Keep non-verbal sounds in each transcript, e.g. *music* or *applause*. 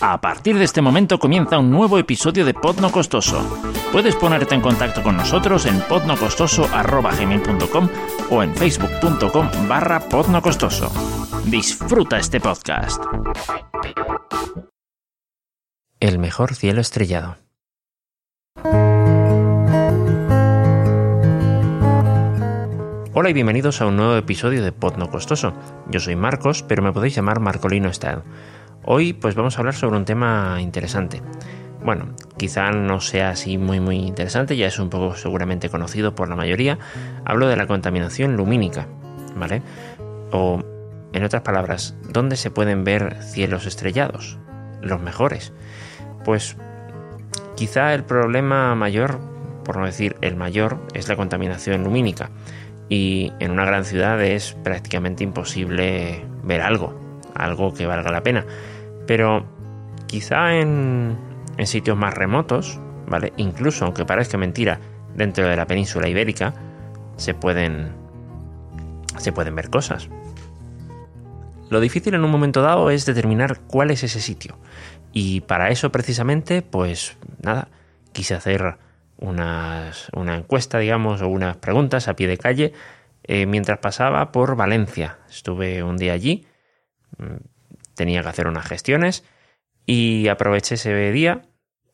A partir de este momento comienza un nuevo episodio de Pod No Costoso. Puedes ponerte en contacto con nosotros en podnocostoso.com o en facebook.com barra podnocostoso. Disfruta este podcast. El mejor cielo estrellado. Hola y bienvenidos a un nuevo episodio de Pod No Costoso. Yo soy Marcos, pero me podéis llamar Marcolino Style. Hoy pues vamos a hablar sobre un tema interesante. Bueno, quizá no sea así muy muy interesante, ya es un poco seguramente conocido por la mayoría. Hablo de la contaminación lumínica, ¿vale? O, en otras palabras, ¿dónde se pueden ver cielos estrellados? Los mejores. Pues quizá el problema mayor, por no decir el mayor, es la contaminación lumínica y en una gran ciudad es prácticamente imposible ver algo, algo que valga la pena. Pero quizá en, sitios más remotos, ¿vale? Incluso aunque parezca mentira, dentro de la península ibérica se pueden se pueden ver cosas. Lo difícil en un momento dado es determinar cuál es ese sitio. Y para eso precisamente, pues nada, quise hacer unas, una encuesta, digamos, o unas preguntas a pie de calle eh, mientras pasaba por Valencia. Estuve un día allí, mm, tenía que hacer unas gestiones y aproveché ese día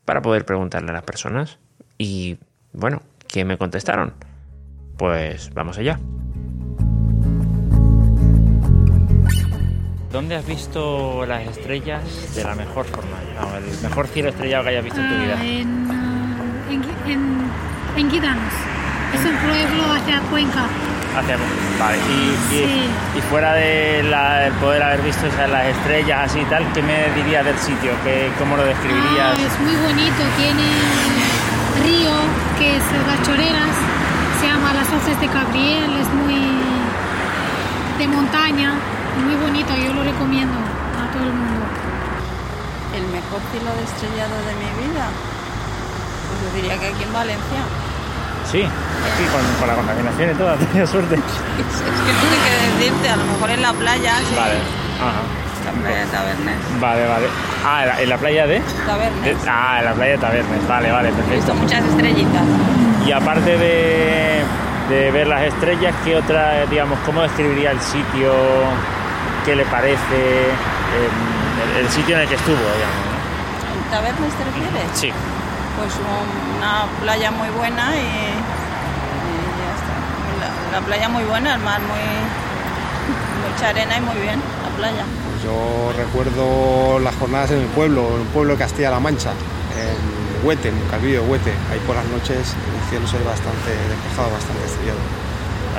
para poder preguntarle a las personas. Y bueno, ¿qué me contestaron? Pues vamos allá. ¿Dónde has visto las estrellas de la mejor forma? No, el mejor cielo estrellado que hayas visto en tu vida. Ah, en, ah, en, en, en Guidanos. Es un pueblo hacia Cuenca. Hacia, vale, y, y, Sí. y fuera de la- el poder haber visto esas, las estrellas así y tal, ¿qué me dirías del sitio? ¿Qué, ¿Cómo lo Ah, describirías? es muy bonito, tiene río que es las choreras, se llama Las Hoces de Gabriel, es muy de montaña, muy bonito, yo lo recomiendo a todo el mundo. El mejor cielo de estrellado de mi vida. Pues yo diría que aquí en Valencia. Sí, aquí con, con la contaminación y todo, *laughs* has tenido suerte. Es, *laughs* es que no sé qué decirte, a lo mejor en la playa, sí. Vale, ajá. La playa de Tabernes. Vale, vale. Ah, ¿en la, playa de? de- Tabernes. Ah, en la playa de Tabernes. Vale, vale, He visto perfecto. muchas estrellitas. Y aparte de, de ver las estrellas, ¿qué otra, digamos, cómo describiría el sitio? ¿Qué le parece? em, el, el sitio en el que estuvo, digamos. ¿no? ¿En Tabernes te refieres? Sí. Pues un- una playa muy buena y. La, la playa muy buena, el mar muy. mucha arena y muy bien, la playa. Pues yo recuerdo las jornadas en el pueblo, en el pueblo de Castilla-La Mancha, en Huete, en Calvillo de Huete. Ahí por las noches el cielo se ve bastante despejado, bastante estrellado.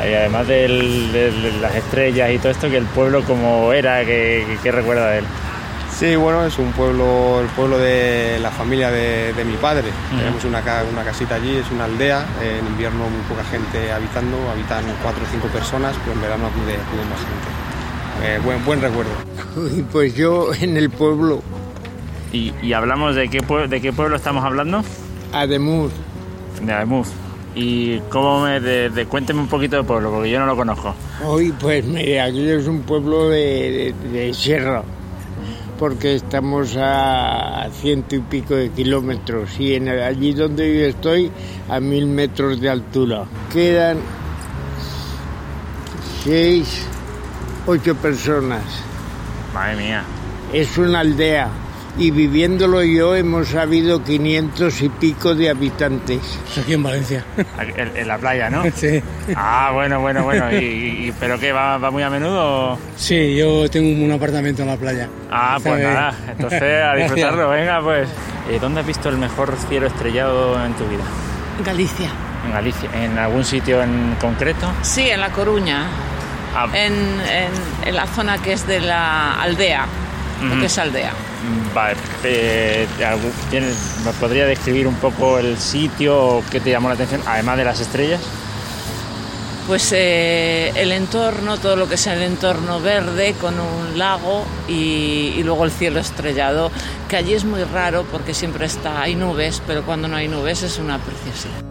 Y además del- de, de las estrellas y todo esto, que el pueblo como era, que, que recuerda de él. Sí, bueno, es un pueblo, el pueblo de la familia de, de mi padre. Tenemos una, una casita allí, es una aldea. En invierno muy poca gente habitando, habitan cuatro o cinco personas, pero en verano acude, acude más gente. Eh, buen, buen recuerdo. Uy, Pues yo en el pueblo Y, y hablamos de qué, pue- de qué pueblo estamos hablando. Ademuz, De Ademuz. Y cómo me. De, de- cuénteme un poquito del pueblo, porque yo no lo conozco. hoy pues mira, aquí es un pueblo de, de- de sierra, porque estamos a ciento y pico de kilómetros y en el- allí donde yo estoy a mil metros de altura. Quedan seis, ocho personas. Madre mía. Es una aldea y viviéndolo yo hemos habido 500 y pico de habitantes. Aquí en Valencia. En, en la playa, ¿no? Sí. Ah, bueno, bueno, bueno. ¿Y, pero qué? ¿Va, va muy a menudo? Sí, yo tengo un apartamento en la playa. Ah, pues bien. nada. Entonces, a *laughs* disfrutarlo. Venga, pues. Eh, ¿Dónde has visto el mejor cielo estrellado en tu vida? Galicia. ¿En Galicia? ¿En algún sitio en concreto? Sí, en La Coruña, Ah, en, en- en la zona que es de la aldea, lo Ujú. que es aldea. Vale, eh, algún- ¿tienes- ¿me podría describir un poco el sitio o qué te llamó la atención, además de las estrellas? Pues eh, el entorno, todo lo que es el entorno verde con un lago y, y luego el cielo estrellado, que allí es muy raro porque siempre está, hay nubes, pero cuando no hay nubes es una preciosidad.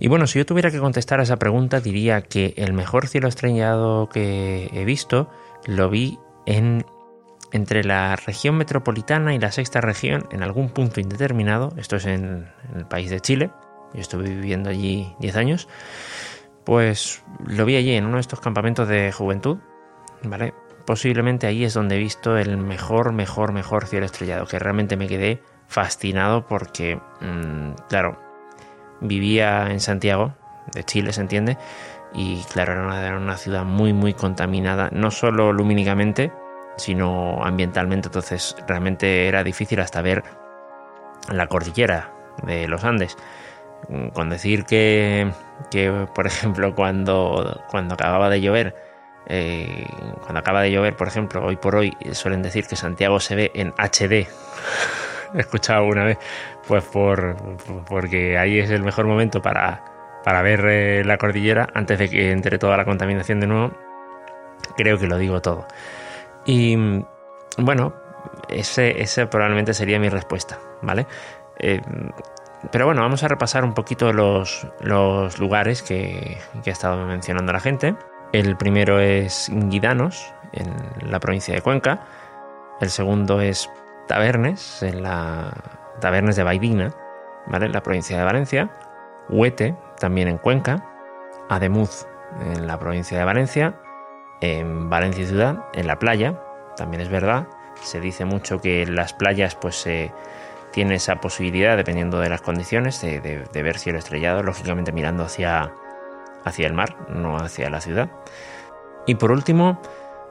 Y bueno, si yo tuviera que contestar a esa pregunta, diría que el mejor cielo estrellado que he visto lo vi en entre la región metropolitana y la sexta región, en algún punto indeterminado, esto es en, el país de Chile, yo estuve viviendo allí 10 años, pues lo vi allí en uno de estos campamentos de juventud, ¿vale? Posiblemente ahí es donde he visto el mejor, mejor, mejor cielo estrellado, que realmente me quedé fascinado porque, mmm, claro, vivía en Santiago, de Chile, se entiende, y claro, era una, era una ciudad muy, muy contaminada, no solo lumínicamente, sino ambientalmente, entonces realmente era difícil hasta ver la cordillera de los Andes. Con decir que, que por *laughs* ejemplo, cuando, cuando acababa de llover, eh, cuando acaba de llover, por ejemplo, hoy por hoy suelen decir que Santiago se ve en HD. *laughs* He escuchado una vez, pues por, porque ahí es el mejor momento para, para ver eh, la cordillera antes de que entre toda la contaminación de nuevo. Creo que lo digo todo. Y bueno, ese, probablemente sería mi respuesta, ¿vale? Eh, pero bueno, vamos a repasar un poquito los, los lugares que, que, ha estado mencionando la gente. El primero es Guidanos, en la provincia de Cuenca. El segundo es Tabernes, en la Tabernes de Baidina, ¿vale? en la provincia de Valencia. Huete, también en Cuenca. Ademuz, en la provincia de Valencia. En Valencia Ciudad, en la playa, también es verdad. Se dice mucho que en las playas pues se... Tiene esa posibilidad, dependiendo de las condiciones, de, de, de, ver cielo estrellado, lógicamente mirando hacia, hacia el mar, no hacia la ciudad. Y por último,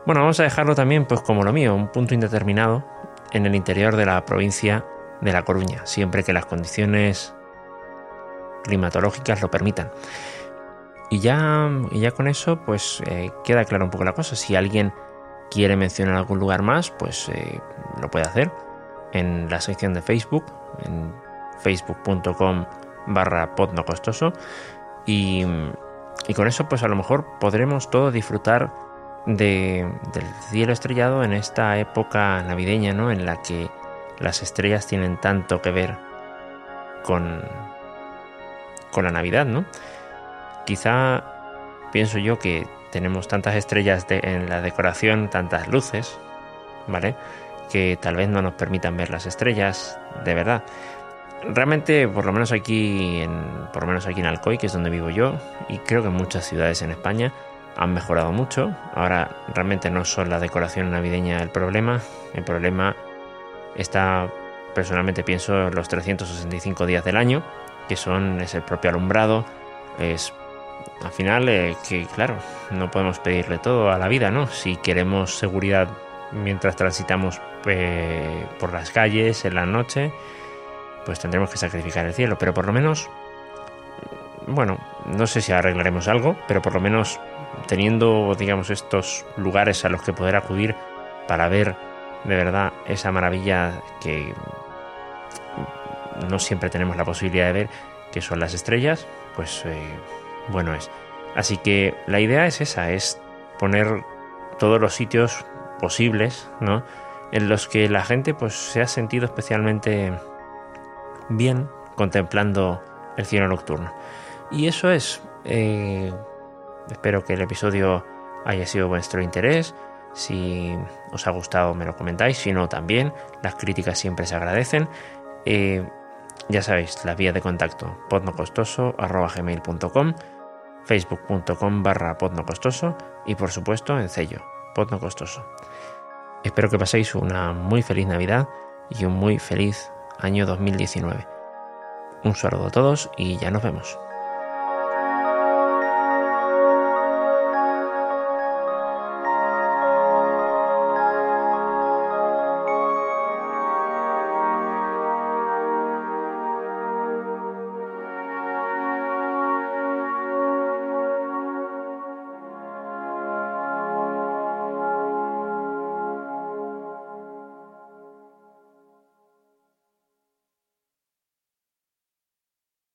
bueno, vamos a dejarlo también pues como lo mío, un punto indeterminado en el interior de la provincia de La Coruña, siempre que las condiciones climatológicas lo permitan. Y ya, ya con eso, pues eh, queda clara un poco la cosa. Si alguien quiere mencionar algún lugar más, pues eh, lo puede hacer en la sección de Facebook, en facebook.com barra podnocostoso y, y, con eso pues a lo mejor podremos todos disfrutar de, del cielo estrellado en esta época navideña, ¿no? En la que las estrellas tienen tanto que ver con, con la Navidad, ¿no? Quizá pienso yo que tenemos tantas estrellas de, en la decoración, tantas luces, ¿vale? que tal vez no nos permitan ver las estrellas de verdad. Realmente, por lo menos aquí en, por lo menos aquí en Alcoy, que es donde vivo yo, y creo que en muchas ciudades en España han mejorado mucho. Ahora realmente no son la decoración navideña el problema. El problema está, personalmente pienso, los 365 días del año, que son es el propio alumbrado, es al final eh, que claro, no podemos pedirle todo a la vida, ¿no? Si queremos seguridad mientras transitamos eh, por las calles en la noche, pues tendremos que sacrificar el cielo. Pero por lo menos, bueno, no sé si arreglaremos algo, pero por lo menos teniendo, digamos, estos lugares a los que poder acudir para ver de verdad esa maravilla que no siempre tenemos la posibilidad de ver, que son las estrellas, pues eh, bueno es. Así que la idea es esa, es poner todos los sitios posibles, ¿no? En los que la gente pues se ha sentido especialmente bien contemplando el cielo nocturno. Y eso es. Eh, espero que el episodio haya sido vuestro interés. Si os ha gustado me lo comentáis, si no también. Las críticas siempre se agradecen. Eh, ya sabéis, la vía de contacto podnocostoso.gmail.com facebook.com barra podnocostoso y por supuesto en sello podnocostoso. Espero que paséis una muy feliz Navidad y un muy feliz año 2019. Un saludo a todos y ya nos vemos.